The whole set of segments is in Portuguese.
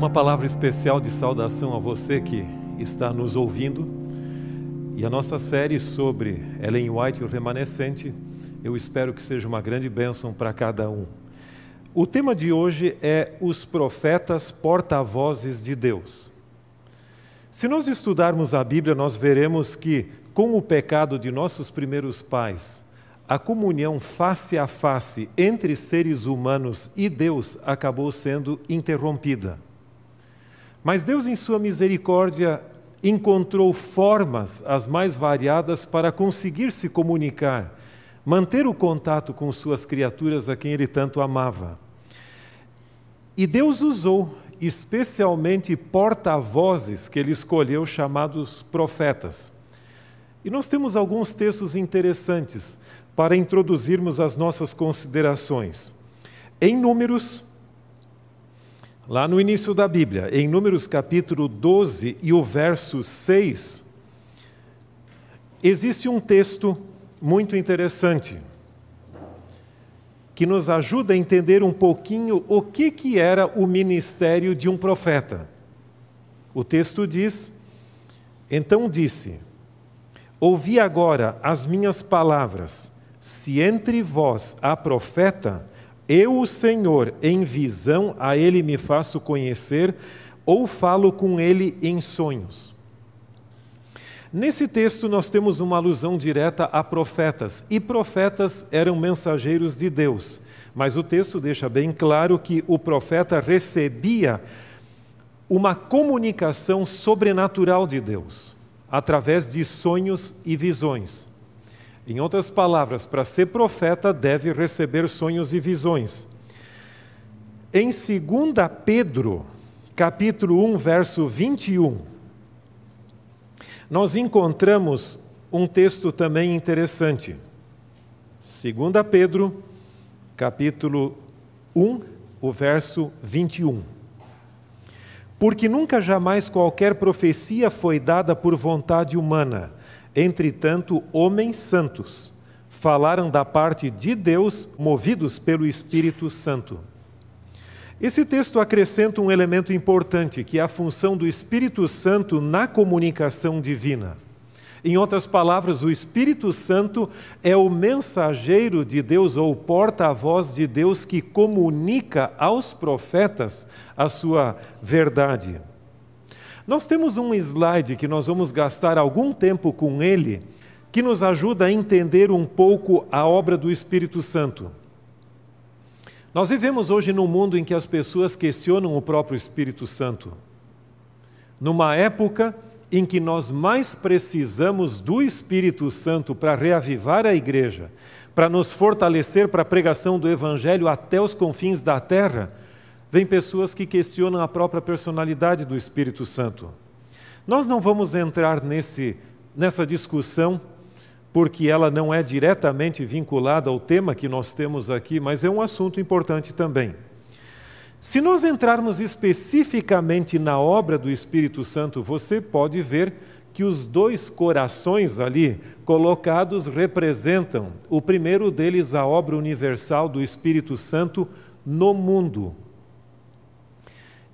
Uma palavra especial de saudação a você que está nos ouvindo. E a nossa série sobre Ellen White e o remanescente, eu espero que seja uma grande bênção para cada um. O tema de hoje é os profetas porta-vozes de Deus. Se nós estudarmos a Bíblia, nós veremos que, com o pecado de nossos primeiros pais, a comunhão face a face entre seres humanos e Deus acabou sendo interrompida. Mas Deus, em Sua misericórdia, encontrou formas as mais variadas para conseguir se comunicar, manter o contato com suas criaturas a quem Ele tanto amava. E Deus usou especialmente porta-vozes que Ele escolheu, chamados profetas. E nós temos alguns textos interessantes para introduzirmos as nossas considerações. Em Números, Lá no início da Bíblia, em Números capítulo 12 e o verso 6, existe um texto muito interessante que nos ajuda a entender um pouquinho o que, que era o ministério de um profeta. O texto diz: Então disse: Ouvi agora as minhas palavras, se entre vós há profeta, eu, o Senhor, em visão a ele me faço conhecer, ou falo com ele em sonhos. Nesse texto, nós temos uma alusão direta a profetas, e profetas eram mensageiros de Deus, mas o texto deixa bem claro que o profeta recebia uma comunicação sobrenatural de Deus, através de sonhos e visões. Em outras palavras, para ser profeta deve receber sonhos e visões. Em 2 Pedro, capítulo 1, verso 21, nós encontramos um texto também interessante. 2 Pedro, capítulo 1, o verso 21. Porque nunca jamais qualquer profecia foi dada por vontade humana, Entretanto, homens santos falaram da parte de Deus, movidos pelo Espírito Santo. Esse texto acrescenta um elemento importante, que é a função do Espírito Santo na comunicação divina. Em outras palavras, o Espírito Santo é o mensageiro de Deus ou porta-voz de Deus que comunica aos profetas a sua verdade. Nós temos um slide que nós vamos gastar algum tempo com ele, que nos ajuda a entender um pouco a obra do Espírito Santo. Nós vivemos hoje num mundo em que as pessoas questionam o próprio Espírito Santo. Numa época em que nós mais precisamos do Espírito Santo para reavivar a igreja, para nos fortalecer para a pregação do Evangelho até os confins da terra, Vem pessoas que questionam a própria personalidade do Espírito Santo. Nós não vamos entrar nesse, nessa discussão, porque ela não é diretamente vinculada ao tema que nós temos aqui, mas é um assunto importante também. Se nós entrarmos especificamente na obra do Espírito Santo, você pode ver que os dois corações ali colocados representam, o primeiro deles, a obra universal do Espírito Santo no mundo,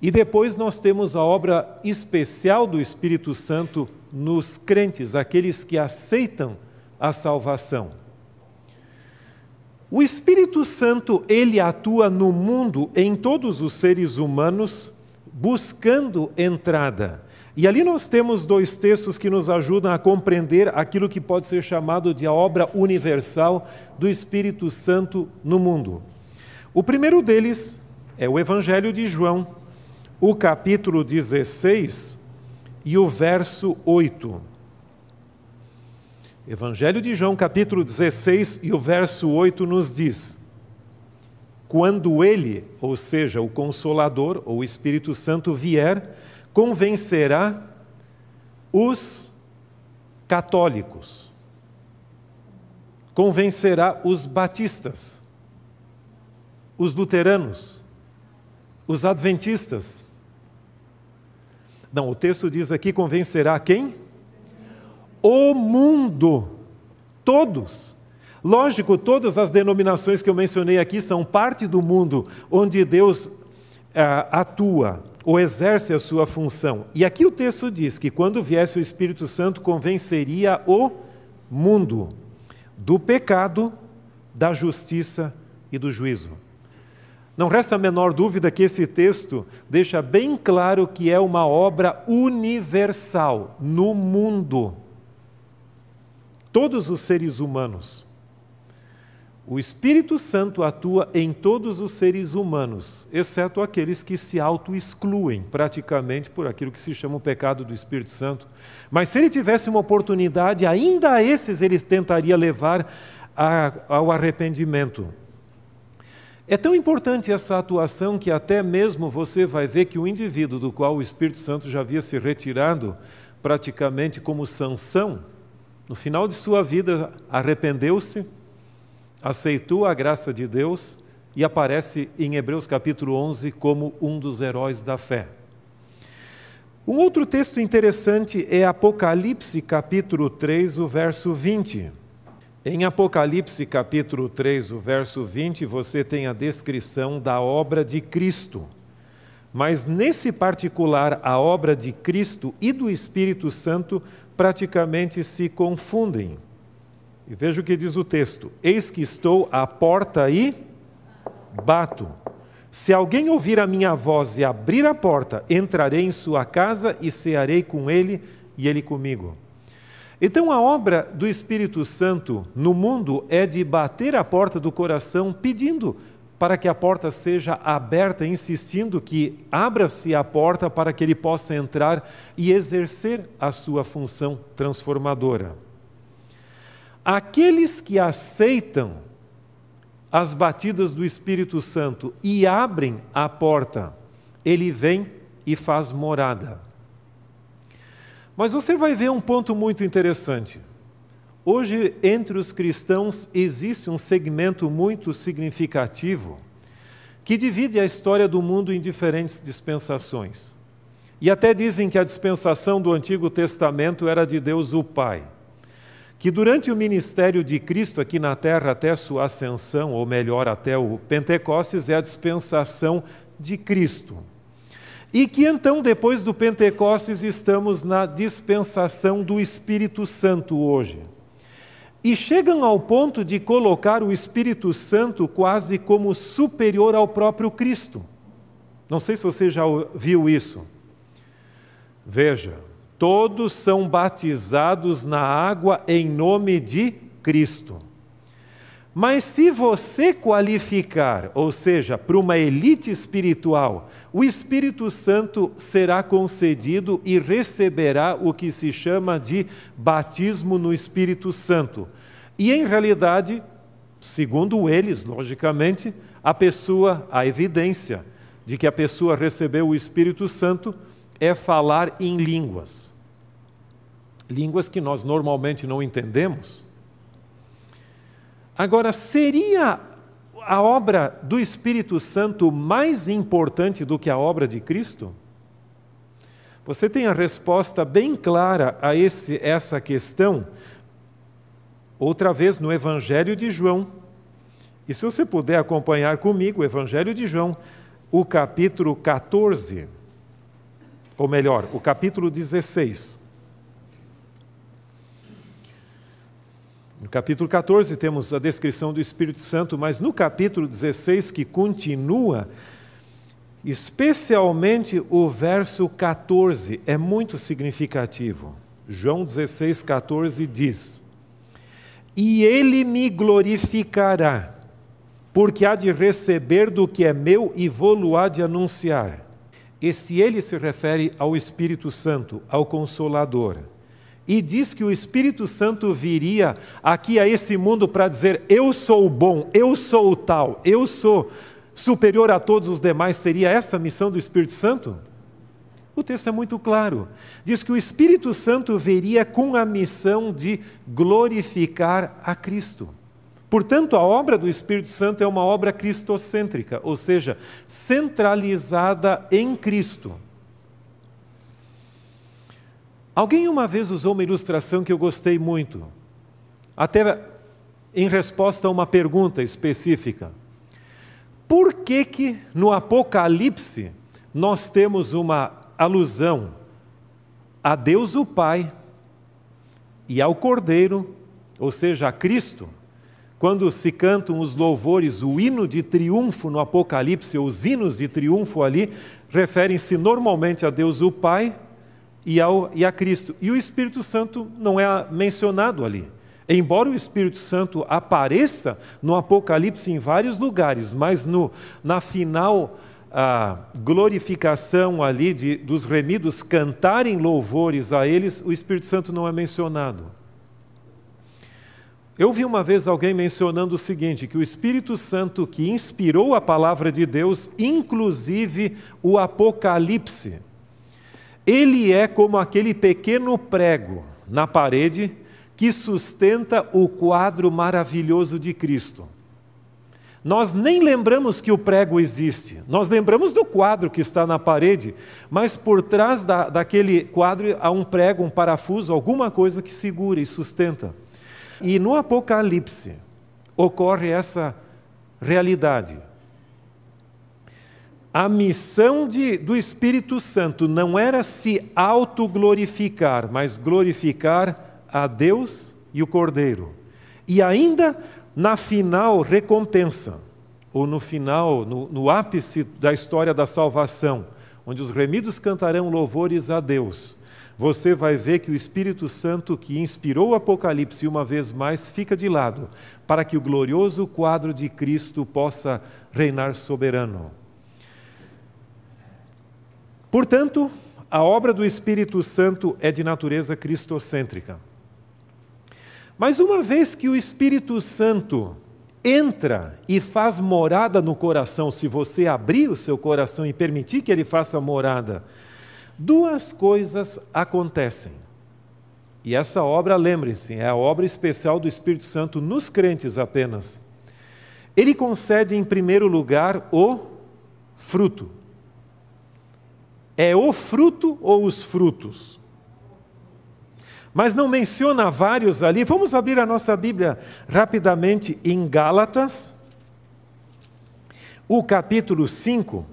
e depois nós temos a obra especial do Espírito Santo nos crentes, aqueles que aceitam a salvação. O Espírito Santo, ele atua no mundo em todos os seres humanos buscando entrada. E ali nós temos dois textos que nos ajudam a compreender aquilo que pode ser chamado de a obra universal do Espírito Santo no mundo. O primeiro deles é o Evangelho de João, o capítulo 16 e o verso 8. Evangelho de João, capítulo 16 e o verso 8 nos diz: Quando ele, ou seja, o Consolador ou o Espírito Santo vier, convencerá os católicos, convencerá os batistas, os luteranos, os adventistas. Não, o texto diz aqui: convencerá quem? O mundo, todos. Lógico, todas as denominações que eu mencionei aqui são parte do mundo onde Deus ah, atua ou exerce a sua função. E aqui o texto diz que quando viesse o Espírito Santo, convenceria o mundo do pecado, da justiça e do juízo. Não resta a menor dúvida que esse texto deixa bem claro que é uma obra universal no mundo. Todos os seres humanos o Espírito Santo atua em todos os seres humanos, exceto aqueles que se auto-excluem praticamente por aquilo que se chama o pecado do Espírito Santo. Mas se ele tivesse uma oportunidade, ainda a esses ele tentaria levar a, ao arrependimento. É tão importante essa atuação que até mesmo você vai ver que o indivíduo do qual o Espírito Santo já havia se retirado, praticamente como sanção, no final de sua vida arrependeu-se aceitou a graça de Deus e aparece em Hebreus capítulo 11 como um dos heróis da fé. Um outro texto interessante é Apocalipse capítulo 3, o verso 20. Em Apocalipse capítulo 3, o verso 20, você tem a descrição da obra de Cristo. Mas nesse particular, a obra de Cristo e do Espírito Santo praticamente se confundem. E veja o que diz o texto: Eis que estou à porta e bato. Se alguém ouvir a minha voz e abrir a porta, entrarei em sua casa e cearei com ele e ele comigo. Então, a obra do Espírito Santo no mundo é de bater a porta do coração, pedindo para que a porta seja aberta, insistindo que abra-se a porta para que ele possa entrar e exercer a sua função transformadora. Aqueles que aceitam as batidas do Espírito Santo e abrem a porta, ele vem e faz morada. Mas você vai ver um ponto muito interessante. Hoje, entre os cristãos, existe um segmento muito significativo que divide a história do mundo em diferentes dispensações. E até dizem que a dispensação do Antigo Testamento era de Deus o Pai que durante o ministério de Cristo aqui na terra, até sua ascensão, ou melhor, até o Pentecostes, é a dispensação de Cristo. E que então, depois do Pentecostes, estamos na dispensação do Espírito Santo hoje. E chegam ao ponto de colocar o Espírito Santo quase como superior ao próprio Cristo. Não sei se você já viu isso. Veja, todos são batizados na água em nome de Cristo. Mas se você qualificar, ou seja, para uma elite espiritual, o Espírito Santo será concedido e receberá o que se chama de batismo no Espírito Santo. E em realidade, segundo eles, logicamente, a pessoa, a evidência de que a pessoa recebeu o Espírito Santo é falar em línguas. Línguas que nós normalmente não entendemos. Agora, seria a obra do Espírito Santo mais importante do que a obra de Cristo? Você tem a resposta bem clara a esse, essa questão, outra vez no Evangelho de João. E se você puder acompanhar comigo o Evangelho de João, o capítulo 14 ou melhor, o capítulo 16. No capítulo 14 temos a descrição do Espírito Santo, mas no capítulo 16, que continua, especialmente o verso 14, é muito significativo. João 16, 14 diz: E ele me glorificará, porque há de receber do que é meu e vou-lo há de anunciar. Esse ele se refere ao Espírito Santo, ao Consolador. E diz que o Espírito Santo viria aqui a esse mundo para dizer: Eu sou bom, eu sou o tal, eu sou superior a todos os demais. Seria essa a missão do Espírito Santo? O texto é muito claro. Diz que o Espírito Santo veria com a missão de glorificar a Cristo. Portanto, a obra do Espírito Santo é uma obra cristocêntrica, ou seja, centralizada em Cristo. Alguém uma vez usou uma ilustração que eu gostei muito, até em resposta a uma pergunta específica. Por que que no Apocalipse nós temos uma alusão a Deus o Pai e ao Cordeiro, ou seja, a Cristo? Quando se cantam os louvores, o hino de triunfo no Apocalipse, os hinos de triunfo ali, referem-se normalmente a Deus o Pai e, ao, e a Cristo. E o Espírito Santo não é mencionado ali. Embora o Espírito Santo apareça no Apocalipse em vários lugares, mas no, na final a glorificação ali de, dos remidos cantarem louvores a eles, o Espírito Santo não é mencionado. Eu vi uma vez alguém mencionando o seguinte: que o Espírito Santo que inspirou a palavra de Deus, inclusive o Apocalipse, ele é como aquele pequeno prego na parede que sustenta o quadro maravilhoso de Cristo. Nós nem lembramos que o prego existe, nós lembramos do quadro que está na parede, mas por trás da, daquele quadro há um prego, um parafuso, alguma coisa que segura e sustenta. E no Apocalipse ocorre essa realidade. A missão de, do Espírito Santo não era se autoglorificar, mas glorificar a Deus e o Cordeiro. E ainda na final recompensa, ou no final, no, no ápice da história da salvação, onde os remidos cantarão louvores a Deus, você vai ver que o Espírito Santo que inspirou o Apocalipse uma vez mais fica de lado, para que o glorioso quadro de Cristo possa reinar soberano. Portanto, a obra do Espírito Santo é de natureza cristocêntrica. Mas uma vez que o Espírito Santo entra e faz morada no coração, se você abrir o seu coração e permitir que ele faça morada, duas coisas acontecem. E essa obra, lembre-se, é a obra especial do Espírito Santo nos crentes apenas. Ele concede, em primeiro lugar, o fruto. É o fruto ou os frutos? mas não menciona vários ali. Vamos abrir a nossa Bíblia rapidamente em Gálatas, o capítulo 5.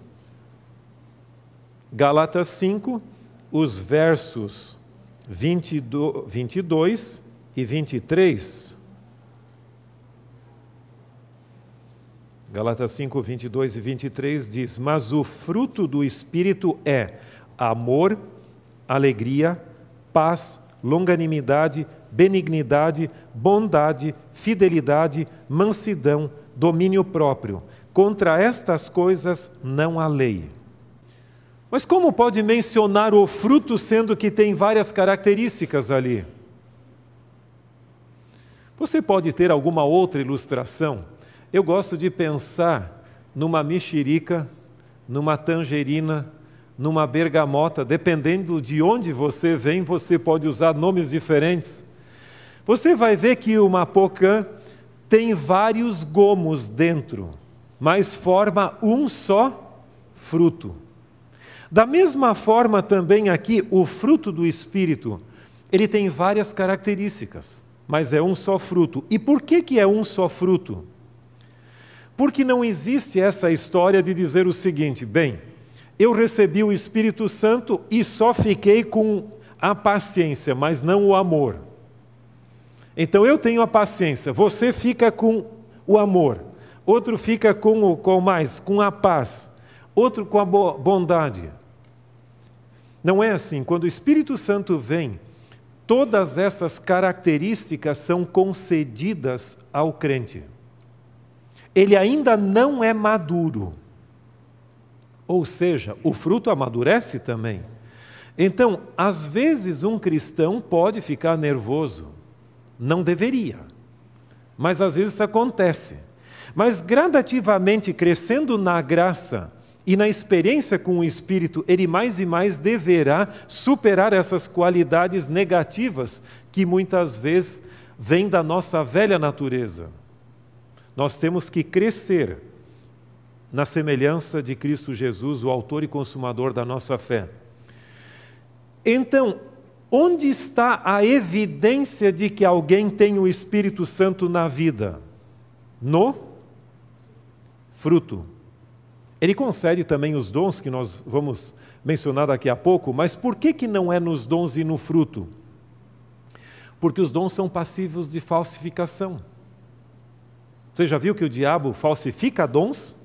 Gálatas 5, os versos 22 e 23. Gálatas 5, 22 e 23 diz: Mas o fruto do Espírito é amor, alegria, paz, longanimidade, benignidade, bondade, fidelidade, mansidão, domínio próprio. Contra estas coisas não há lei. Mas como pode mencionar o fruto sendo que tem várias características ali? Você pode ter alguma outra ilustração? Eu gosto de pensar numa mexerica, numa tangerina, numa bergamota, dependendo de onde você vem, você pode usar nomes diferentes. Você vai ver que uma pocã tem vários gomos dentro, mas forma um só fruto. Da mesma forma também aqui, o fruto do Espírito, ele tem várias características, mas é um só fruto. E por que, que é um só fruto? Porque não existe essa história de dizer o seguinte, bem, eu recebi o Espírito Santo e só fiquei com a paciência, mas não o amor. Então eu tenho a paciência, você fica com o amor, outro fica com o com mais, com a paz, outro com a bondade. Não é assim. Quando o Espírito Santo vem, todas essas características são concedidas ao crente. Ele ainda não é maduro. Ou seja, o fruto amadurece também. Então, às vezes, um cristão pode ficar nervoso. Não deveria. Mas às vezes isso acontece. Mas gradativamente crescendo na graça E na experiência com o Espírito, ele mais e mais deverá superar essas qualidades negativas que muitas vezes vêm da nossa velha natureza. Nós temos que crescer na semelhança de Cristo Jesus, o Autor e Consumador da nossa fé. Então, onde está a evidência de que alguém tem o Espírito Santo na vida? No fruto. Ele concede também os dons que nós vamos mencionar daqui a pouco, mas por que, que não é nos dons e no fruto? Porque os dons são passivos de falsificação. Você já viu que o diabo falsifica dons?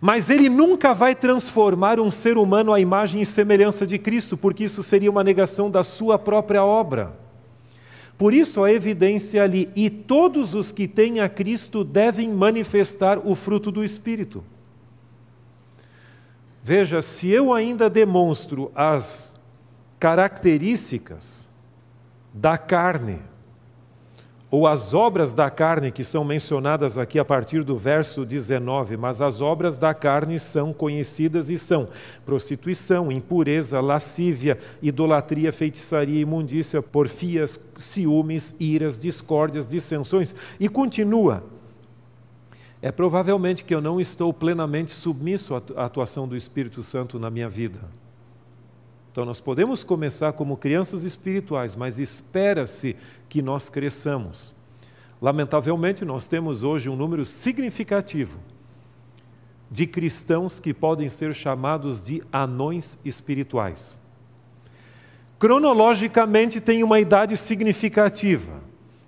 Mas ele nunca vai transformar um ser humano à imagem e semelhança de Cristo, porque isso seria uma negação da sua própria obra. Por isso a evidência ali, e todos os que têm a Cristo devem manifestar o fruto do Espírito. Veja, se eu ainda demonstro as características da carne, ou as obras da carne que são mencionadas aqui a partir do verso 19, mas as obras da carne são conhecidas e são prostituição, impureza, lascívia, idolatria, feitiçaria, imundícia, porfias, ciúmes, iras, discórdias, dissensões e continua. É provavelmente que eu não estou plenamente submisso à atuação do Espírito Santo na minha vida. Então, nós podemos começar como crianças espirituais, mas espera-se que nós cresçamos. Lamentavelmente, nós temos hoje um número significativo de cristãos que podem ser chamados de anões espirituais. Cronologicamente, tem uma idade significativa.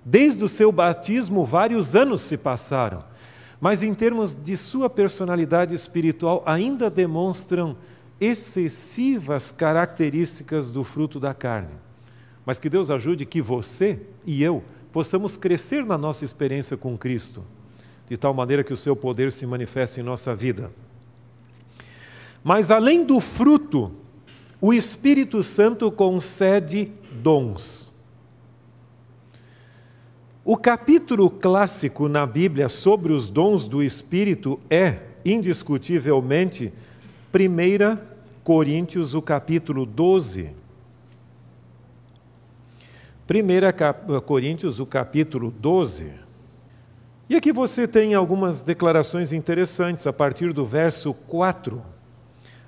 Desde o seu batismo, vários anos se passaram, mas em termos de sua personalidade espiritual, ainda demonstram excessivas características do fruto da carne. Mas que Deus ajude que você e eu possamos crescer na nossa experiência com Cristo, de tal maneira que o seu poder se manifeste em nossa vida. Mas além do fruto, o Espírito Santo concede dons. O capítulo clássico na Bíblia sobre os dons do Espírito é, indiscutivelmente, 1 Coríntios, o capítulo 12. 1 Coríntios, o capítulo 12. E aqui você tem algumas declarações interessantes a partir do verso 4.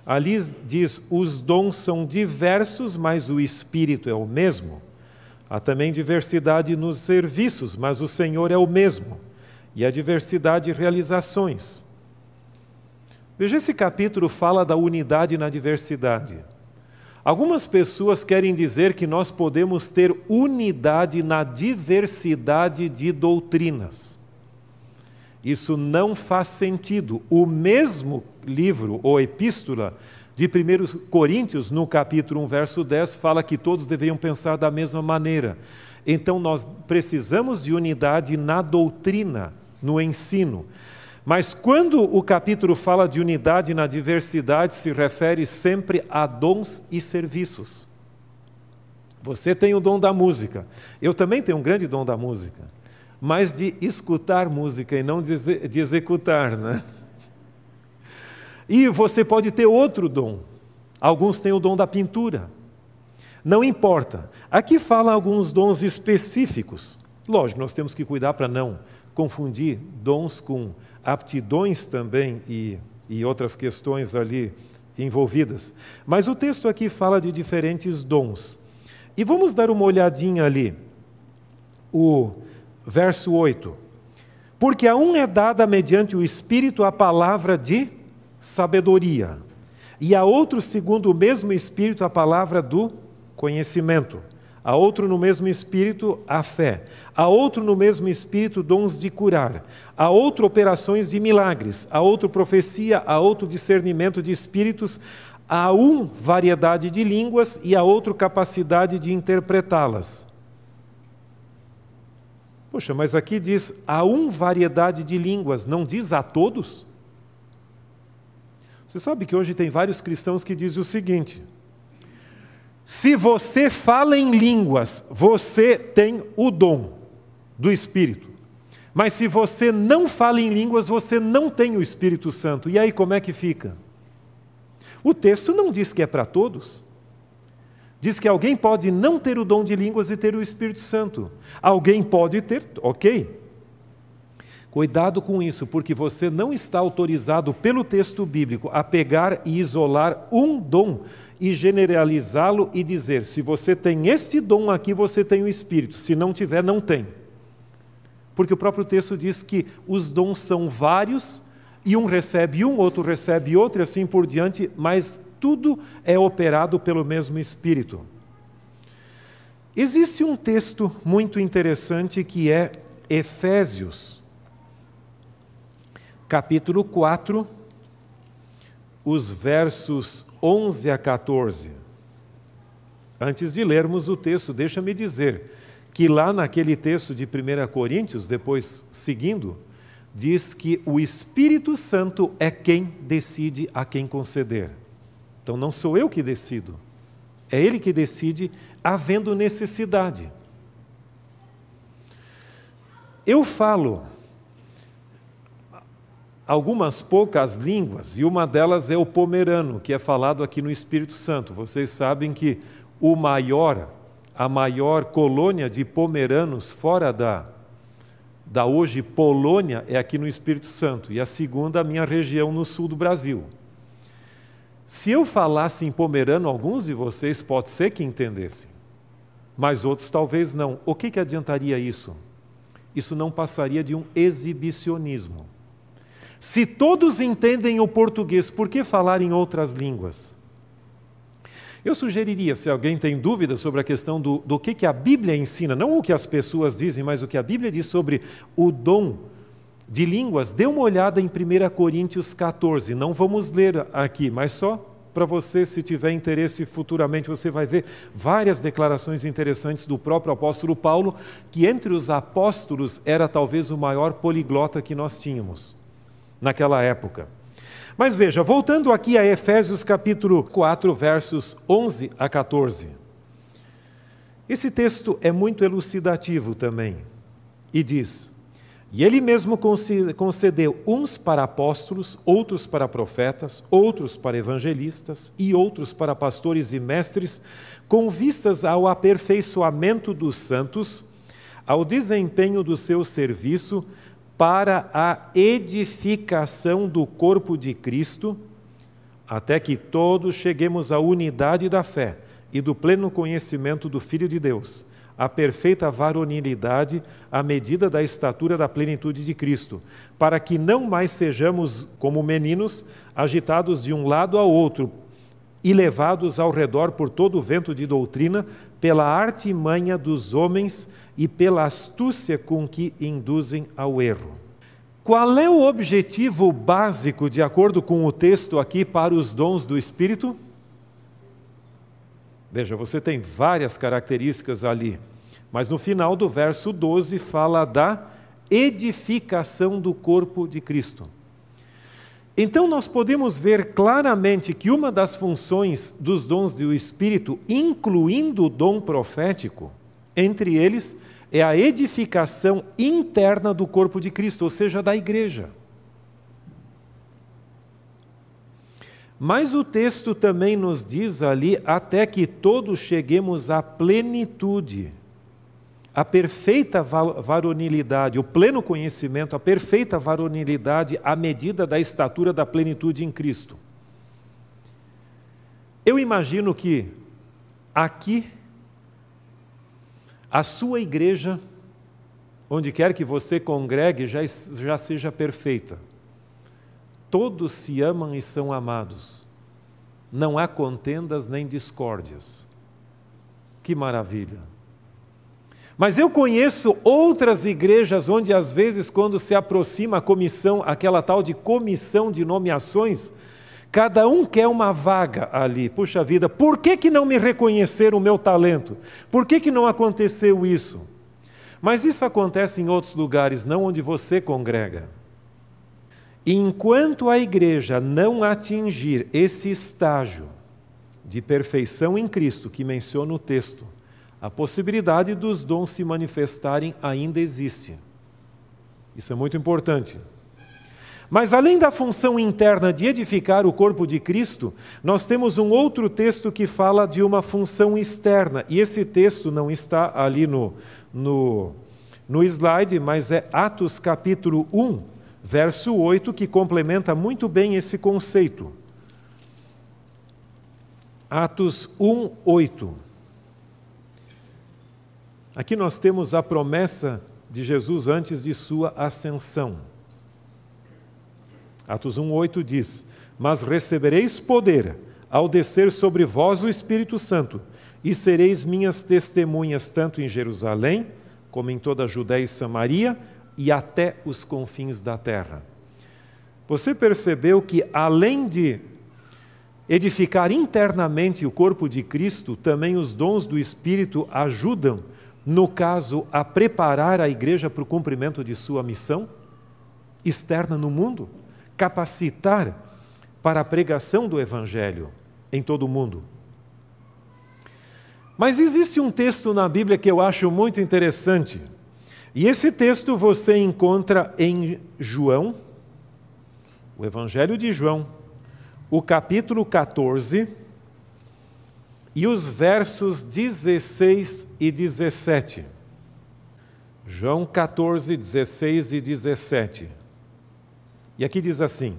Ali diz: os dons são diversos, mas o Espírito é o mesmo. Há também diversidade nos serviços, mas o Senhor é o mesmo. E a diversidade de realizações. Veja, esse capítulo fala da unidade na diversidade. Algumas pessoas querem dizer que nós podemos ter unidade na diversidade de doutrinas. Isso não faz sentido. O mesmo livro ou epístola de 1 Coríntios, no capítulo 1, verso 10, fala que todos deveriam pensar da mesma maneira. Então nós precisamos de unidade na doutrina, no ensino. Mas quando o capítulo fala de unidade na diversidade, se refere sempre a dons e serviços. Você tem o dom da música, eu também tenho um grande dom da música, mas de escutar música e não de, executar, né? E você pode ter outro dom. Alguns têm o dom da pintura. Não importa. Aqui fala alguns dons específicos. Lógico, nós temos que cuidar para não confundir dons com aptidões também e, e outras questões ali envolvidas. Mas o texto aqui fala de diferentes dons. E vamos dar uma olhadinha ali. O verso 8. Porque a um é dada mediante o Espírito a palavra de sabedoria, e a outro, segundo o mesmo Espírito, a palavra do conhecimento a outro no mesmo espírito a fé, a outro no mesmo espírito dons de curar, a outro operações de milagres, a outro profecia, a outro discernimento de espíritos, a um variedade de línguas. E a outro capacidade de interpretá-las. Poxa, mas aqui diz a um variedade de línguas, não diz a todos? Você sabe que hoje tem vários cristãos que dizem o seguinte: se você fala em línguas, você tem o dom do Espírito. Mas se você não fala em línguas, você não tem o Espírito Santo. E aí como é que fica? O texto não diz que é para todos. Diz que alguém pode não ter o dom de línguas e ter o Espírito Santo. Alguém pode ter, ok. Cuidado com isso, porque você não está autorizado pelo texto bíblico a pegar e isolar um dom e generalizá-lo e dizer: se você tem este dom aqui, você tem o Espírito, se não tiver, não tem. Porque o próprio texto diz que os dons são vários, e um recebe um, outro recebe outro, e assim por diante, mas tudo é operado pelo mesmo Espírito. Existe um texto muito interessante que é Efésios, capítulo 4, os versos 11 a 14. Antes de lermos o texto, deixa-me dizer que lá naquele texto de 1 Coríntios, depois seguindo, diz que o Espírito Santo é quem decide a quem conceder. Então não sou eu que decido, é Ele que decide, havendo necessidade. Eu falo algumas poucas línguas, e uma delas é o pomerano, que é falado aqui no Espírito Santo. Vocês sabem que o maior a maior colônia de pomeranos fora da, da hoje Polônia é aqui no Espírito Santo, e a segunda, a minha região no sul do Brasil. Se eu falasse em pomerano, alguns de vocês pode ser que entendessem, mas outros talvez não. O que, que adiantaria isso? Isso não passaria de um exibicionismo. Se todos entendem o português, por que falar em outras línguas? Eu sugeriria, se alguém tem dúvidas sobre a questão do, do que, que a Bíblia ensina, não o que as pessoas dizem, mas o que a Bíblia diz sobre o dom de línguas, dê uma olhada em 1 Coríntios 14. Não vamos ler aqui, mas só para você, se tiver interesse futuramente, você vai ver várias declarações interessantes do próprio apóstolo Paulo, que entre os apóstolos era talvez o maior poliglota que nós tínhamos naquela época. Mas veja, voltando aqui a Efésios capítulo 4, versos 11 a 14. Esse texto é muito elucidativo também e diz: E ele mesmo concedeu uns para apóstolos, outros para profetas, outros para evangelistas e outros para pastores e mestres, com vistas ao aperfeiçoamento dos santos, ao desempenho do seu serviço para a edificação do corpo de Cristo, até que todos cheguemos à unidade da fé e do pleno conhecimento do Filho de Deus, à perfeita varonilidade, à medida da estatura da plenitude de Cristo, para que não mais sejamos como meninos, agitados de um lado a outro e levados ao redor por todo o vento de doutrina, pela artimanha dos homens e pela astúcia com que induzem ao erro. Qual é o objetivo básico, de acordo com o texto aqui, para os dons do Espírito? Veja, você tem várias características ali, mas no final do verso 12 fala da edificação do corpo de Cristo. Então, nós podemos ver claramente que uma das funções dos dons do Espírito, incluindo o dom profético, entre eles, é a edificação interna do corpo de Cristo, ou seja, da igreja. Mas o texto também nos diz ali até que todos cheguemos à plenitude, à perfeita varonilidade, o pleno conhecimento, a perfeita varonilidade à medida da estatura da plenitude em Cristo. Eu imagino que aqui a sua igreja, onde quer que você congregue, já, já seja perfeita. Todos se amam e são amados. Não há contendas nem discórdias. Que maravilha! Mas eu conheço outras igrejas onde, às vezes, quando se aproxima a comissão, aquela tal de comissão de nomeações, Cada um quer uma vaga ali. Puxa vida, por que, que não me reconheceram o meu talento? Por que, que não aconteceu isso? Mas isso acontece em outros lugares, não onde você congrega. Enquanto a igreja não atingir esse estágio de perfeição em Cristo que menciona o texto, a possibilidade dos dons se manifestarem ainda existe. Isso é muito importante. Mas além da função interna de edificar o corpo de Cristo, nós temos um outro texto que fala de uma função externa. E esse texto não está ali no, no, no slide, mas é Atos capítulo 1, verso 8, que complementa muito bem esse conceito. Atos 1, 8. Aqui nós temos a promessa de Jesus antes de sua ascensão. Atos 1,8 diz: Mas recebereis poder ao descer sobre vós o Espírito Santo, e sereis minhas testemunhas tanto em Jerusalém, como em toda a Judéia e Samaria, e até os confins da terra. Você percebeu que, além de edificar internamente o corpo de Cristo, também os dons do Espírito ajudam, no caso, a preparar a igreja para o cumprimento de sua missão externa no mundo? Capacitar para a pregação do Evangelho em todo o mundo. Mas existe um texto na Bíblia que eu acho muito interessante. E esse texto você encontra em João, o Evangelho de João, o capítulo 14 e os versos 16 e 17. João 14, 16 e 17. E aqui diz assim: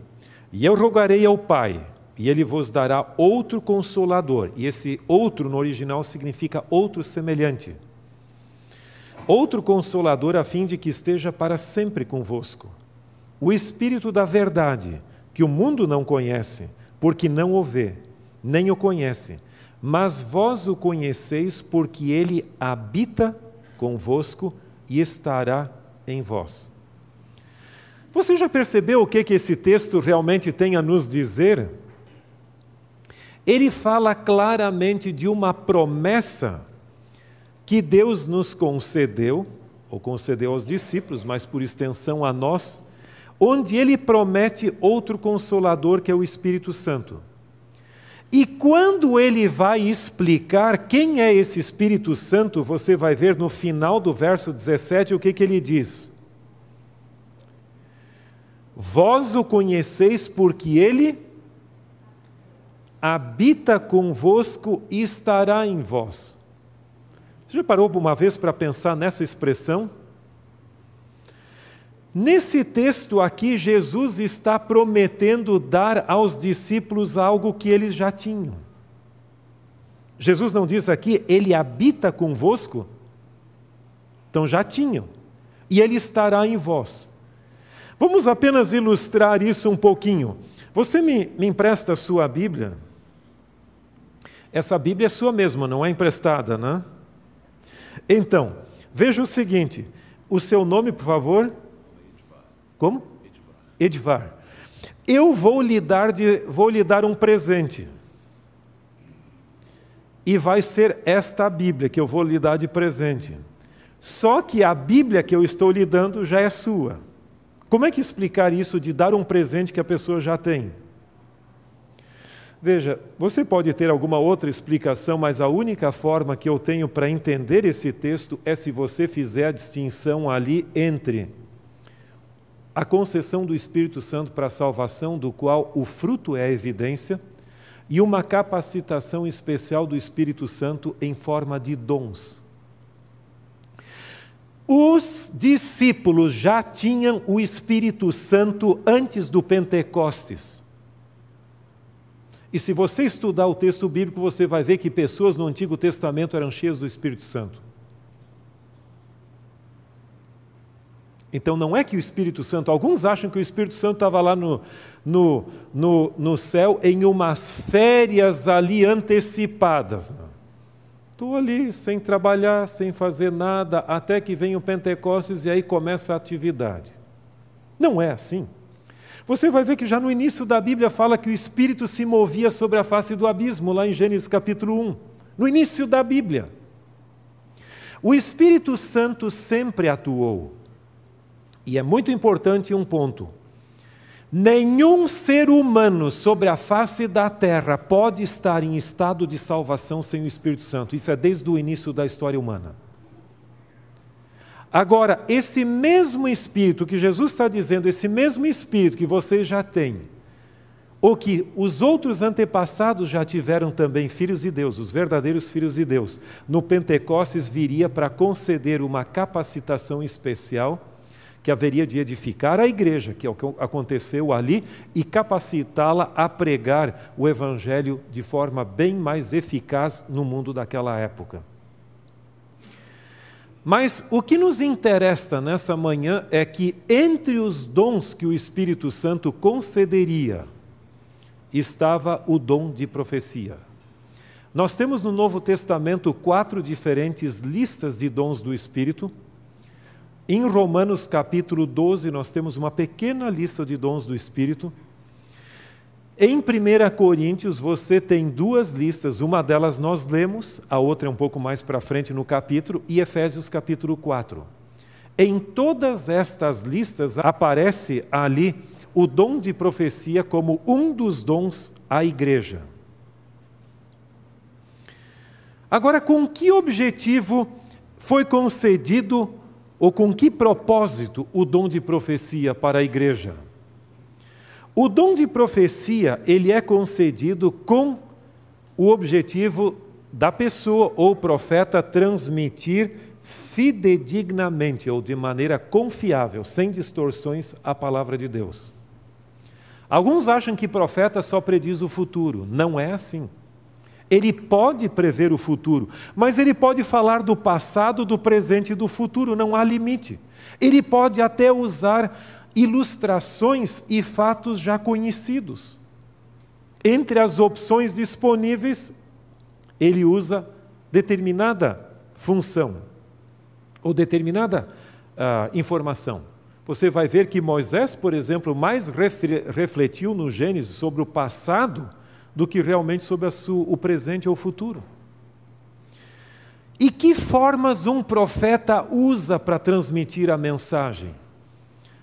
E eu rogarei ao Pai, e ele vos dará outro consolador. E esse outro no original significa outro semelhante. Outro consolador a fim de que esteja para sempre convosco. O Espírito da Verdade, que o mundo não conhece, porque não o vê, nem o conhece, mas vós o conheceis, porque ele habita convosco e estará em vós. Você já percebeu o que, que esse texto realmente tem a nos dizer? Ele fala claramente de uma promessa que Deus nos concedeu, ou concedeu aos discípulos, mas por extensão a nós, onde ele promete outro consolador que é o Espírito Santo. E quando ele vai explicar quem é esse Espírito Santo, você vai ver no final do verso 17 o que, que ele diz. Vós o conheceis porque ele habita convosco e estará em vós. Você já parou uma vez para pensar nessa expressão? Nesse texto aqui, Jesus está prometendo dar aos discípulos algo que eles já tinham. Jesus não diz aqui, ele habita convosco? Então já tinham. E ele estará em vós. Vamos apenas ilustrar isso um pouquinho. Você me, me empresta a sua Bíblia? Essa Bíblia é sua mesma, não é emprestada, né? Então, veja o seguinte: o seu nome, por favor? Como? Edvar. Eu vou lhe dar, de, vou lhe dar um presente. E vai ser esta Bíblia que eu vou lhe dar de presente. Só que a Bíblia que eu estou lhe dando já é sua. Como é que explicar isso de dar um presente que a pessoa já tem? Veja, você pode ter alguma outra explicação, mas a única forma que eu tenho para entender esse texto é se você fizer a distinção ali entre a concessão do Espírito Santo para a salvação, do qual o fruto é a evidência, e uma capacitação especial do Espírito Santo em forma de dons. Os discípulos já tinham o Espírito Santo antes do Pentecostes. E se você estudar o texto bíblico, você vai ver que pessoas no Antigo Testamento eram cheias do Espírito Santo. Então não é que o Espírito Santo, alguns acham que o Espírito Santo estava lá no, no, no, no céu em umas férias ali antecipadas. Não. Estou ali sem trabalhar, sem fazer nada, até que vem o Pentecostes e aí começa a atividade. Não é assim. Você vai ver que já no início da Bíblia fala que o Espírito se movia sobre a face do abismo, lá em Gênesis capítulo 1. No início da Bíblia. O Espírito Santo sempre atuou. E é muito importante um ponto. Nenhum ser humano sobre a face da terra pode estar em estado de salvação sem o Espírito Santo. Isso é desde o início da história humana. Agora, esse mesmo Espírito que Jesus está dizendo, esse mesmo Espírito que vocês já têm, ou que os outros antepassados já tiveram também, filhos de Deus, os verdadeiros filhos de Deus, no Pentecostes viria para conceder uma capacitação especial que haveria de edificar a igreja, que é o que aconteceu ali, e capacitá-la a pregar o Evangelho de forma bem mais eficaz no mundo daquela época. Mas o que nos interessa nessa manhã é que, entre os dons que o Espírito Santo concederia, estava o dom de profecia. Nós temos no Novo Testamento quatro diferentes listas de dons do Espírito em Romanos capítulo 12, nós temos uma pequena lista de dons do Espírito. Em 1 Coríntios, você tem duas listas, uma delas nós lemos, a outra é um pouco mais para frente no capítulo, e Efésios capítulo 4. Em todas estas listas aparece ali o dom de profecia como um dos dons à igreja. Agora, com que objetivo foi concedido ou com que propósito o dom de profecia para a igreja? O dom de profecia, ele é concedido com o objetivo da pessoa ou profeta transmitir fidedignamente ou de maneira confiável, sem distorções, a palavra de Deus. Alguns acham que profeta só prediz o futuro. Não é assim. Ele pode prever o futuro, mas ele pode falar do passado, do presente e do futuro, não há limite. Ele pode até usar ilustrações e fatos já conhecidos. Entre as opções disponíveis, ele usa determinada função ou determinada uh, informação. Você vai ver que Moisés, por exemplo, mais refletiu no Gênesis sobre o passado do que realmente sobre sua, o presente ou o futuro. E que formas um profeta usa para transmitir a mensagem?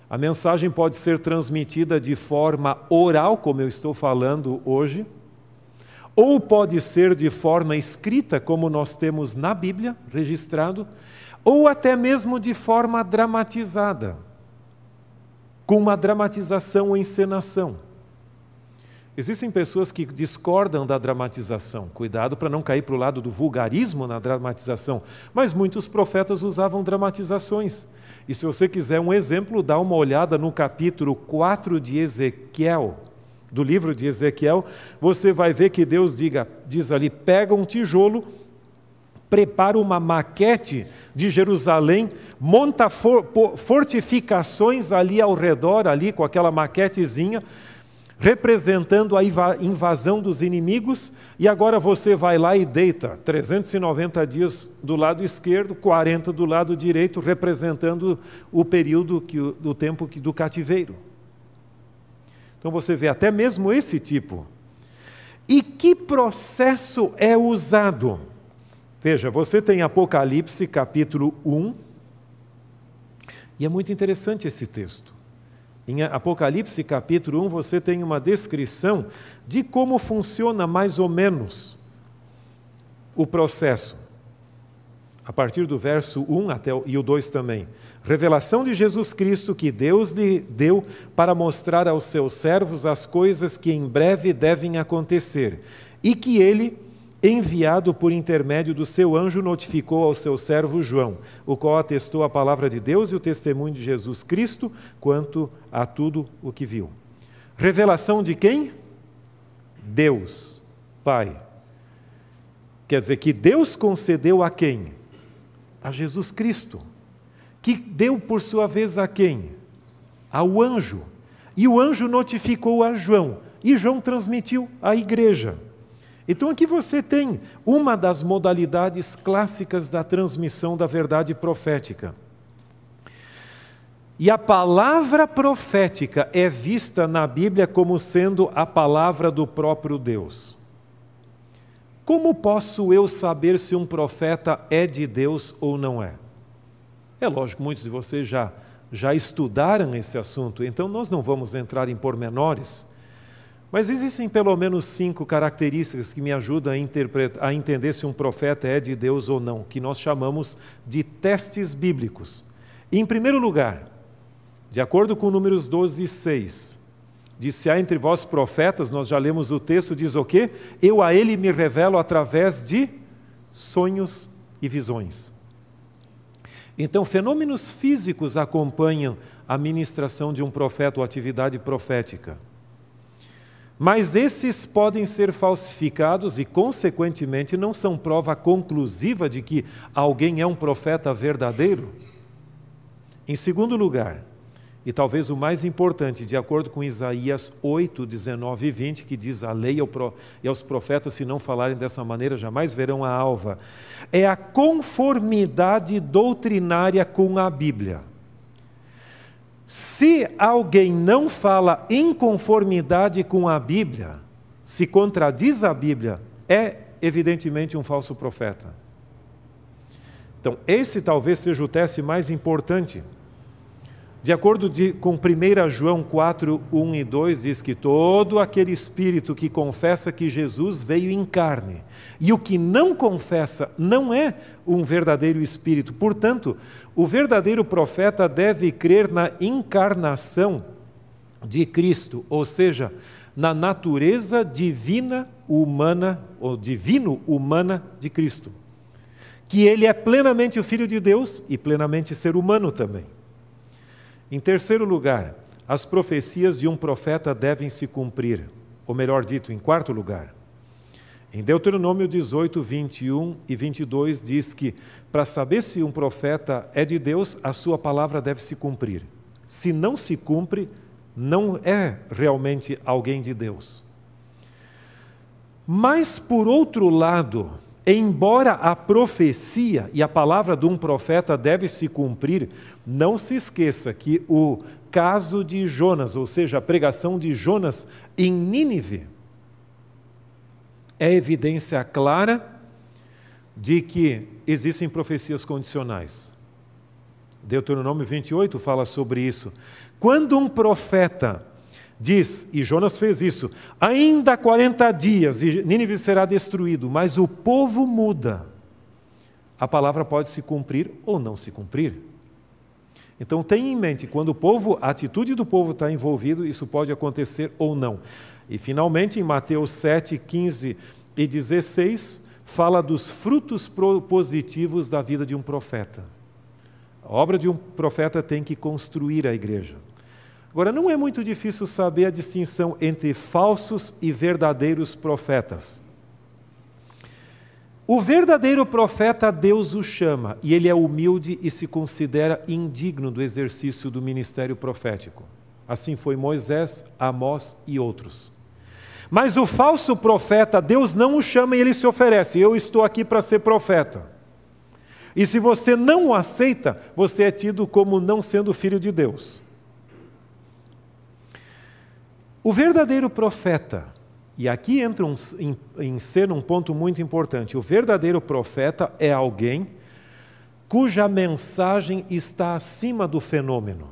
A mensagem pode ser transmitida de forma oral, como eu estou falando hoje, ou pode ser de forma escrita, como nós temos na Bíblia registrado, ou até mesmo de forma dramatizada, com uma dramatização ou encenação. Existem pessoas que discordam da dramatização. Cuidado para não cair para o lado do vulgarismo na dramatização. Mas muitos profetas usavam dramatizações. E se você quiser um exemplo, dá uma olhada no capítulo 4 de Ezequiel, do livro de Ezequiel, você vai ver que Deus diga, diz ali: pega um tijolo, prepara uma maquete de Jerusalém, monta fortificações ali ao redor, ali com aquela maquetezinha representando a invasão dos inimigos, e agora você vai lá e deita 390 dias do lado esquerdo, 40 do lado direito, representando o período que, do tempo do cativeiro. Então você vê até mesmo esse tipo. E que processo é usado? Veja, você tem Apocalipse capítulo 1, e é muito interessante esse texto. Em Apocalipse capítulo 1, você tem uma descrição de como funciona mais ou menos o processo. A partir do verso 1 até o, e o 2 também. Revelação de Jesus Cristo que Deus lhe deu para mostrar aos seus servos as coisas que em breve devem acontecer e que ele enviado por intermédio do seu anjo, notificou ao seu servo João, o qual atestou a palavra de Deus e o testemunho de Jesus Cristo quanto a tudo o que viu. Revelação de quem? Deus, Pai. Quer dizer que Deus concedeu a quem? A Jesus Cristo. Que deu por sua vez a quem? Ao anjo. E o anjo notificou a João. E João transmitiu à igreja. Então aqui você tem uma das modalidades clássicas da transmissão da verdade profética. E a palavra profética é vista na Bíblia como sendo a palavra do próprio Deus. Como posso eu saber se um profeta é de Deus ou não é? É lógico, muitos de vocês já, já estudaram esse assunto, então nós não vamos entrar em pormenores. Mas existem pelo menos cinco características que me ajudam a, a, entender se um profeta é de Deus ou não, que nós chamamos de testes bíblicos. Em primeiro lugar, de acordo com Números 12 e 6, diz: Se há entre vós profetas, nós já lemos o texto, diz o quê? Eu a ele me revelo através de sonhos e visões. Então, fenômenos físicos acompanham a ministração de um profeta ou atividade profética. Mas esses podem ser falsificados e, consequentemente, não são prova conclusiva de que alguém é um profeta verdadeiro. Em segundo lugar, e talvez o mais importante, de acordo com Isaías 8, 19 e 20, que diz: A lei e aos profetas, se não falarem dessa maneira, jamais verão a alva, é a conformidade doutrinária com a Bíblia. Se alguém não fala em conformidade com a Bíblia, se contradiz a Bíblia, é evidentemente um falso profeta. Então, esse talvez seja o teste mais importante de acordo de, com 1 João 4, 1 e 2, diz que todo aquele espírito que confessa que Jesus veio em carne e o que não confessa não é um verdadeiro espírito. Portanto, o verdadeiro profeta deve crer na encarnação de Cristo, ou seja, na natureza divina humana, ou divino-humana de Cristo. Que ele é plenamente o Filho de Deus e plenamente ser humano também. Em terceiro lugar, as profecias de um profeta devem se cumprir, ou melhor dito, em quarto lugar. Em Deuteronômio 18, 21 e 22 diz que para saber se um profeta é de Deus, a sua palavra deve se cumprir. Se não se cumpre, não é realmente alguém de Deus. Mas, por outro lado, embora a profecia e a palavra de um profeta deve se cumprir, não se esqueça que o caso de Jonas, ou seja, a pregação de Jonas em Nínive, é evidência clara de que existem profecias condicionais. Deuteronômio 28 fala sobre isso. Quando um profeta diz, e Jonas fez isso, ainda 40 dias e Nínive será destruído, mas o povo muda. A palavra pode se cumprir ou não se cumprir. Então tenha em mente, quando o povo, a atitude do povo está envolvido, isso pode acontecer ou não. E finalmente, em Mateus 7, 15 e 16, fala dos frutos positivos da vida de um profeta. A obra de um profeta tem que construir a igreja. Agora, não é muito difícil saber a distinção entre falsos e verdadeiros profetas. O verdadeiro profeta, Deus o chama, e ele é humilde e se considera indigno do exercício do ministério profético. Assim foi Moisés, Amós e outros. Mas o falso profeta, Deus não o chama e ele se oferece: Eu estou aqui para ser profeta. E se você não o aceita, você é tido como não sendo filho de Deus. O verdadeiro profeta, e aqui entra um, em, em ser um ponto muito importante: o verdadeiro profeta é alguém cuja mensagem está acima do fenômeno.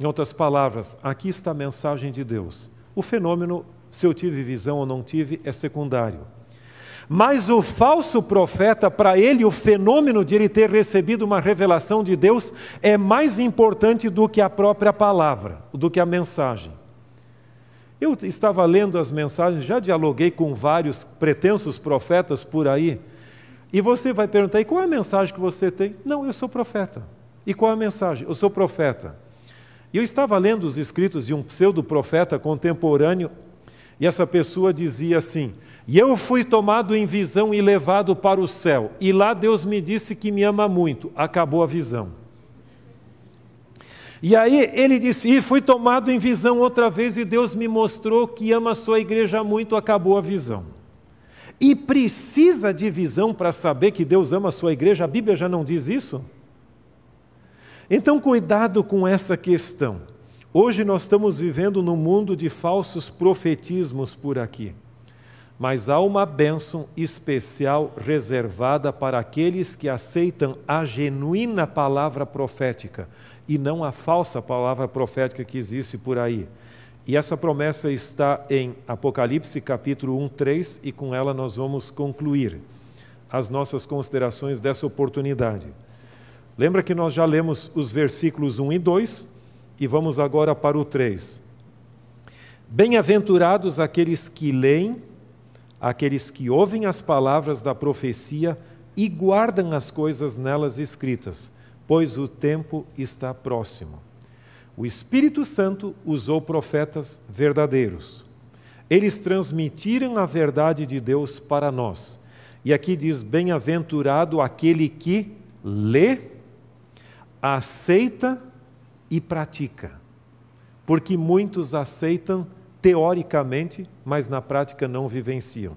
Em outras palavras, aqui está a mensagem de Deus. O fenômeno, se eu tive visão ou não tive, é secundário. Mas o falso profeta, para ele, o fenômeno de ele ter recebido uma revelação de Deus é mais importante do que a própria palavra, do que a mensagem. Eu estava lendo as mensagens, já dialoguei com vários pretensos profetas por aí, e você vai perguntar: e qual é a mensagem que você tem? Não, eu sou profeta. E qual é a mensagem? Eu sou profeta. E eu estava lendo os escritos de um pseudo-profeta contemporâneo, e essa pessoa dizia assim: E eu fui tomado em visão e levado para o céu, e lá Deus me disse que me ama muito. Acabou a visão. E aí ele disse: E fui tomado em visão outra vez, e Deus me mostrou que ama a sua igreja muito, acabou a visão. E precisa de visão para saber que Deus ama a sua igreja? A Bíblia já não diz isso? Então, cuidado com essa questão. Hoje nós estamos vivendo num mundo de falsos profetismos por aqui. Mas há uma bênção especial reservada para aqueles que aceitam a genuína palavra profética e não a falsa palavra profética que existe por aí. E essa promessa está em Apocalipse capítulo 1, 3, e com ela nós vamos concluir as nossas considerações dessa oportunidade. Lembra que nós já lemos os versículos 1 e 2 e vamos agora para o 3. Bem-aventurados aqueles que leem, aqueles que ouvem as palavras da profecia e guardam as coisas nelas escritas, pois o tempo está próximo. O Espírito Santo usou profetas verdadeiros. Eles transmitiram a verdade de Deus para nós. E aqui diz: Bem-aventurado aquele que lê, aceita e pratica. Porque muitos aceitam teoricamente, mas na prática não vivenciam.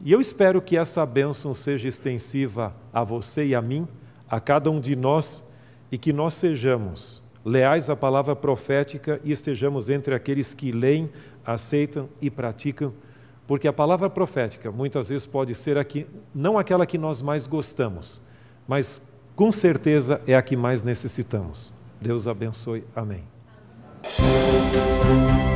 E eu espero que essa bênção seja extensiva a você e a mim, a cada um de nós, e que nós sejamos leais à palavra profética e estejamos entre aqueles que leem, aceitam e praticam, porque a palavra profética muitas vezes pode ser aqui, não aquela que nós mais gostamos, mas com certeza é a que mais necessitamos. Deus abençoe. Amém. Amém.